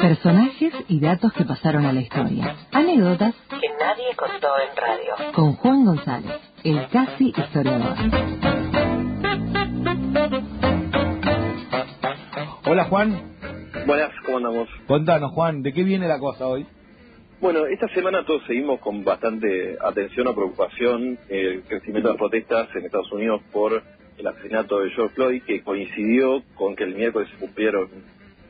Personajes y datos que pasaron a la historia. Anécdotas que nadie contó en radio. con Juan González, el casi historiador. Hola Juan, Buenas, ¿cómo andamos? contanos Juan, ¿de qué viene la cosa hoy? Bueno, esta semana todos seguimos con bastante atención o preocupación el crecimiento de las protestas en Estados Unidos por el asesinato de George Floyd, que coincidió con que el miércoles se cumplieron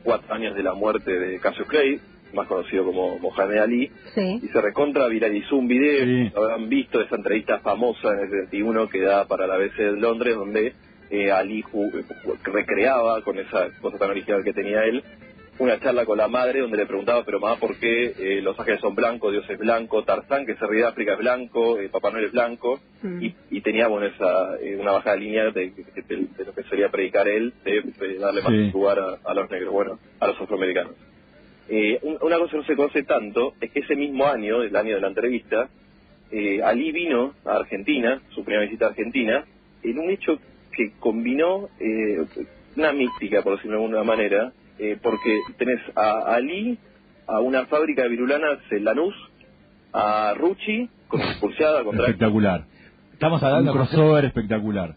cuatro años de la muerte de Cassius Clay, más conocido como Mohamed Ali, Sí. y se recontra viralizó un video, Sí. lo habrán visto, esa entrevista famosa en el 71 que da para la BBC de Londres, donde eh, Ali recreaba con esa cosa tan original que tenía él, una charla con la madre donde le preguntaba, pero mamá, ¿por qué eh, los ángeles son blancos, Dios es blanco, Tarzán, que se ríe de África es blanco, eh, Papá Noel es blanco? Mm. Y, y tenía, bueno, esa, eh, una bajada línea de, de- de- de lo que solía predicar él, de, de darle más Sí. lugar a, a los negros, bueno, a los afroamericanos. Eh, un- una cosa que no se conoce tanto es que ese mismo año, el año de la entrevista, eh, Ali vino a Argentina, su primera visita a Argentina, en un hecho que combinó eh, una mística, por decirlo de alguna manera, eh, porque tenés a Ali, a una fábrica de virulanas en Lanús, a Rucci, con expulsada contra Espectacular. Estamos hablando de un crossover espectacular.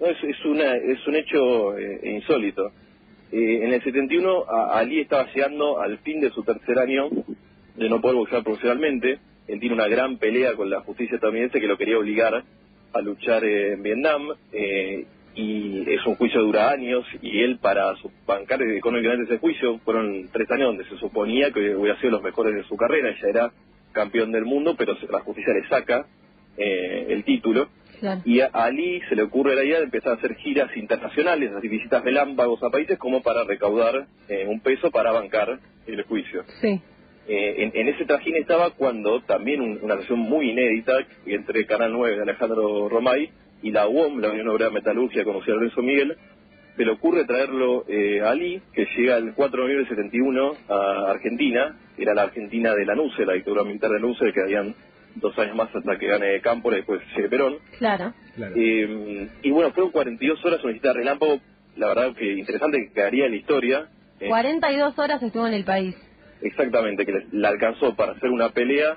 No, es, es, una, es un hecho eh, insólito. Eh, en el 71, a- Ali estaba llegando al fin de su tercer año de no poder boxear profesionalmente. Él tiene una gran pelea con la justicia estadounidense que lo quería obligar a luchar eh, en Vietnam. eh, y es un juicio que dura años. Y él, para su- bancar económicamente ese juicio, fueron tres años donde se suponía que hubiera sido los mejores de su carrera. Ya era campeón del mundo, pero la justicia le saca eh, el título. Claro. Y a Ali se le ocurre la idea de empezar a hacer giras internacionales, hacer visitas relámpagos a países como para recaudar eh, un peso para bancar el juicio. Sí. Eh, en, en ese trajín estaba cuando también un- una relación muy inédita entre Canal 9 de Alejandro Romay y la UOM, la Unión Obrera de Metalurgia, conocida Lorenzo Miguel, se le ocurre traerlo eh, a Ali, que llega el 4 de noviembre del 71 a Argentina, era la Argentina de la NUCE, la dictadura militar de NUCE, que habían dos años más hasta que gane Cámpora y después llegue Perón. Claro. Eh, y bueno, fueron 42 horas una visita relámpago, la verdad que interesante, que quedaría en la historia. Eh, 42 horas estuvo en el país. exactamente, que le- la alcanzó para hacer una pelea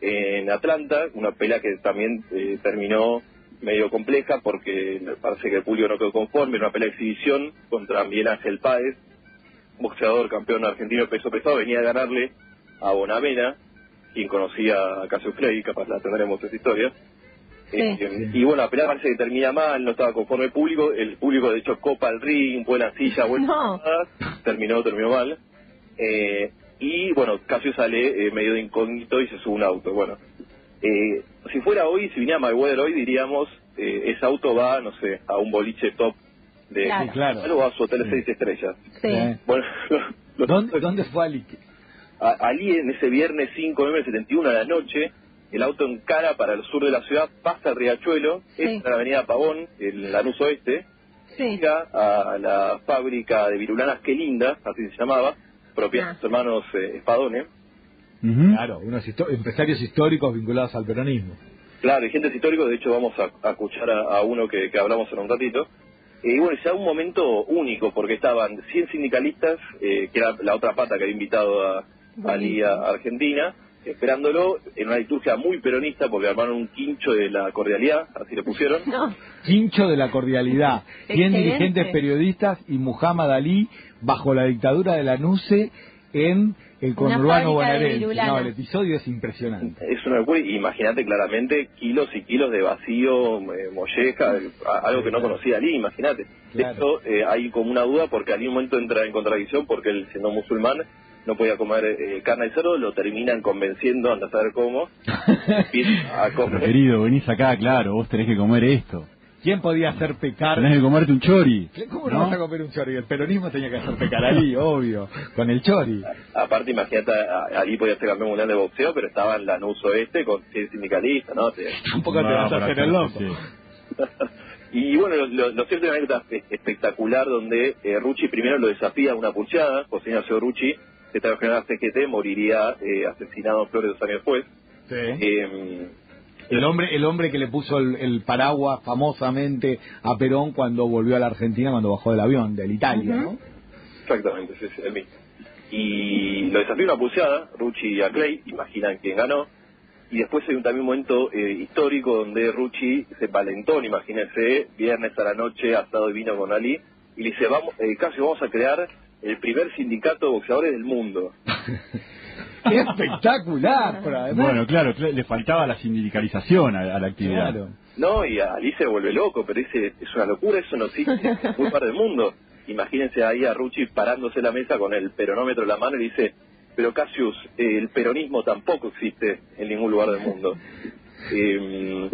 en Atlanta, una pelea que también eh, terminó medio compleja porque me parece que el público no quedó conforme, era una pelea de exhibición contra Miguel Ángel Páez, boxeador campeón argentino de peso pesado, venía a ganarle a Bonavena, quien conocía a Cassius Clay, capaz la tendremos esa historia. Sí. Eh, Y bueno, la pelea parece que termina mal, no estaba conforme el público, el público de hecho copa el ring, buena silla, buena No. terminó, terminó mal. Eh, y bueno, Casio sale eh, medio de incógnito y se sube un auto. Bueno, eh, si fuera hoy, si viniera Mayweather hoy, diríamos, eh, ese auto va, no sé, a un boliche top de Claro. Sí, claro. o a su hotel Sí. seis estrellas. Sí. Eh. Bueno, los- ¿Dónde, ¿Dónde fue Ali? a- Ali en ese viernes 5 de noviembre del 71 a la noche, el auto encara para el sur de la ciudad, pasa el riachuelo, Sí. entra a la avenida Pavón, en Lanús Oeste, Sí. llega a la fábrica de virulanas Qué Linda, así se llamaba, propiedad de Ah. sus hermanos eh, Espadone. Claro, unos histo- empresarios históricos vinculados al peronismo. Claro, y gente históricos, de hecho vamos a, a escuchar a, a uno que, que hablamos en un ratito. Eh, Y bueno, ya un momento único, porque estaban 100 sindicalistas, eh, que era la otra pata que había invitado a, a Ali a Argentina, esperándolo en una liturgia muy peronista, porque armaron un quincho de la cordialidad, así le pusieron. No. Quincho de la cordialidad. 100 Excelente. dirigentes periodistas y Muhammad Ali bajo la dictadura de la NUCE en el conurbano bonaerense. No, el episodio es impresionante. Es una imagínate claramente kilos y kilos de vacío, eh, molleja, algo que no conocía Ali, imagínate. De Claro. hecho, eh, hay como una duda porque Ali un momento entra en contradicción porque él, siendo musulmán, no podía comer eh, carne de cerdo, lo terminan convenciendo, anda a saber cómo, empieza a Pero comer. querido, venís acá, claro, vos tenés que comer esto. ¿Quién podía hacer pecar? Tenés que comerte un chori. ¿Cómo no, vas a comer un chori? El peronismo tenía que hacer pecar a Ali, obvio, con el chori. Aparte, imagínate, a- Ali podía ser campeón mundial de boxeo, pero estaba en Lanús Oeste con 100 sindicalistas, ¿no? Te- Tampoco te No, vas a hacer acá, el loco. sí. Y bueno, lo, lo, lo cierto es una anécdota espe- espectacular donde eh, Rucci primero lo desafía a una pulseada, José Ignacio Rucci, secretario general de CGT, moriría eh, asesinado flores dos años después. Sí. Eh, El hombre, el hombre que le puso el, el paraguas famosamente a Perón cuando volvió a la Argentina, cuando bajó del avión, del Italia, ¿no? Exactamente, sí, sí, el mismo. Y lo desafió una pulseada, Rucci a Clay, imaginan quién ganó. Y después hay un también momento eh, histórico donde Rucci se palentó, imagínense, viernes a la noche, asado y vino con Ali, y le dice, vamos, eh, casi vamos a crear el primer sindicato de boxeadores del mundo. ¡Qué espectacular! pero además- Bueno, claro, cl- le faltaba la sindicalización a, a la actividad. Claro. No, y a Ali se vuelve loco, pero dice, es una locura, eso no existe en ningún lugar del mundo. Imagínense ahí a Rucci parándose la mesa con el peronómetro en la mano y dice, pero Cassius, eh, el peronismo tampoco existe en ningún lugar del mundo. Eh,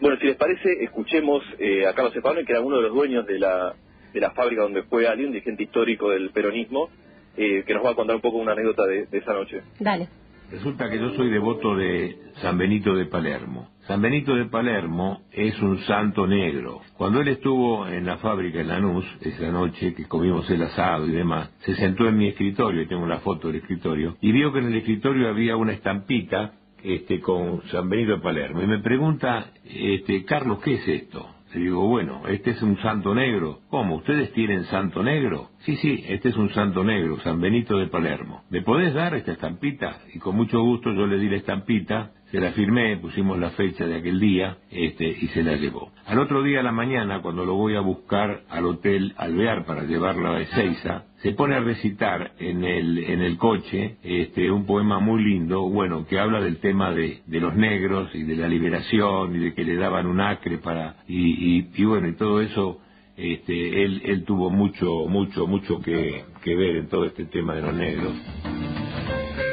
bueno, si les parece, escuchemos eh, a Carlos Espadone, que era uno de los dueños de la, de la fábrica donde fue Ali, un dirigente histórico del peronismo, eh, que nos va a contar un poco una anécdota de, de esa noche. Dale. Resulta que yo soy devoto de San Benito de Palermo. San Benito de Palermo es un santo negro. Cuando él estuvo en la fábrica en Lanús, esa noche que comimos el asado y demás, se sentó en mi escritorio, y tengo la foto del escritorio, y vio que en el escritorio había una estampita este, con San Benito de Palermo. Y me pregunta, este, Carlos, ¿qué es esto? Le digo, bueno, este es un santo negro. ¿Cómo? ¿Ustedes tienen santo negro? Sí, sí, este es un santo negro, San Benito de Palermo. ¿Me podés dar esta estampita? Y con mucho gusto yo le di la estampita, se la firmé, pusimos la fecha de aquel día, este, y se la llevó. Al otro día a la mañana, cuando lo voy a buscar al hotel Alvear para llevarlo a Ezeiza, se pone a recitar en el, en el coche este, un poema muy lindo, bueno, que habla del tema de, de los negros y de la liberación y de que le daban un acre para, y, y, y bueno, y todo eso, este, él, él tuvo mucho, mucho, mucho que, que ver en todo este tema de los negros.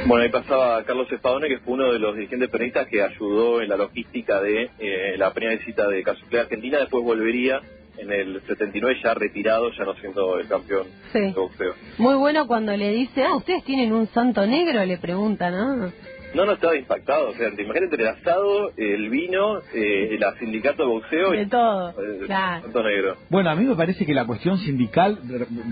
Bueno, ahí pasaba Carlos Espadone, que fue uno de los dirigentes peronistas que ayudó en la logística de eh, la primera visita de Casuclé a Argentina. Después volvería en el 79, ya retirado, ya no siendo el campeón Sí. de boxeo. Muy bueno cuando le dice, ah, ¿ustedes tienen un santo negro? Le pregunta, ¿no? No, no estaba impactado. O sea, te imagínate el asado, el vino, eh, el sindicato de boxeo De y todo, claro. Santo Negro. Bueno, a mí me parece que la cuestión sindical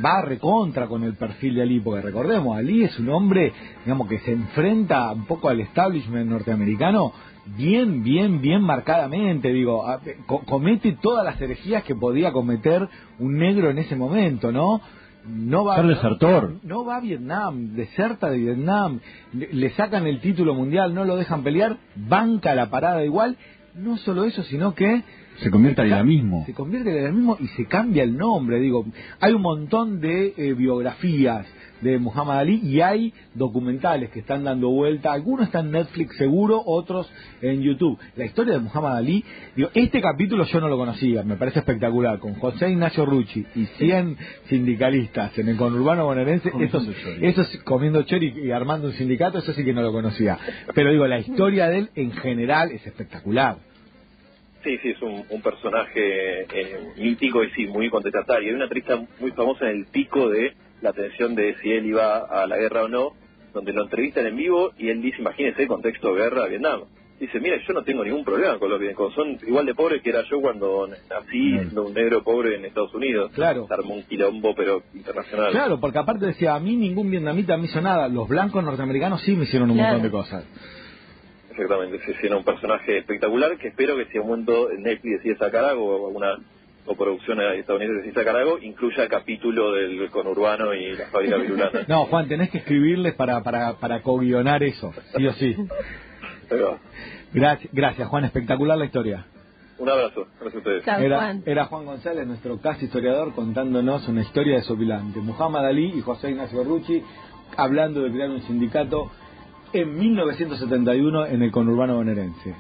va recontra con el perfil de Ali, porque recordemos, Ali es un hombre, digamos, que se enfrenta un poco al establishment norteamericano bien, bien, bien marcadamente, digo, a- co- comete todas las herejías que podía cometer un negro en ese momento, ¿no? No va, Ser desertor. no va a Vietnam, deserta de Vietnam, le, le sacan el título mundial, no lo dejan pelear, banca la parada igual, no solo eso, sino que Se convierte en el mismo. se convierte en el mismo y se cambia el nombre. Digo, hay un montón de eh, biografías de Muhammad Ali y hay documentales que están dando vuelta. Algunos están en Netflix seguro, otros en YouTube. La historia de Muhammad Ali, digo, este capítulo yo no lo conocía, me parece espectacular, con José Ignacio Rucci y 100 sindicalistas en el conurbano bonaerense, esos, esos comiendo chori y armando un sindicato, eso sí que no lo conocía. Pero digo, la historia de él en general es espectacular. Sí, sí, es un, un personaje eh, mítico y sí, muy contestatario. Hay una entrevista muy famosa en el pico de la atención de si él iba a la guerra o no, donde lo entrevistan en vivo y él dice, imagínese, contexto de guerra, Vietnam. Dice, mira, yo no tengo ningún problema con los vietnamitas, son igual de pobres que era yo cuando nací, siendo un negro pobre en Estados Unidos. Claro. Se armó un quilombo, pero internacional. Claro, porque aparte decía, a mí ningún vietnamita me hizo nada, los blancos norteamericanos sí me hicieron un Claro. montón de cosas. Exactamente, sí, era un personaje espectacular que espero que si un momento Netflix decide sacar algo o alguna coproducción estadounidense decide sacar algo, incluya el capítulo del conurbano y la fábrica virulana. No, Juan, tenés que escribirles para, para, para co-guionar eso, sí o sí. Gracias, gracias, Juan, espectacular la historia. Un abrazo, gracias a ustedes. Chao, Era, Juan. era Juan González, nuestro casi historiador, contándonos una historia desopilante. Muhammad Ali y José Ignacio Rucci hablando de crear un sindicato en 1971 en el conurbano bonaerense.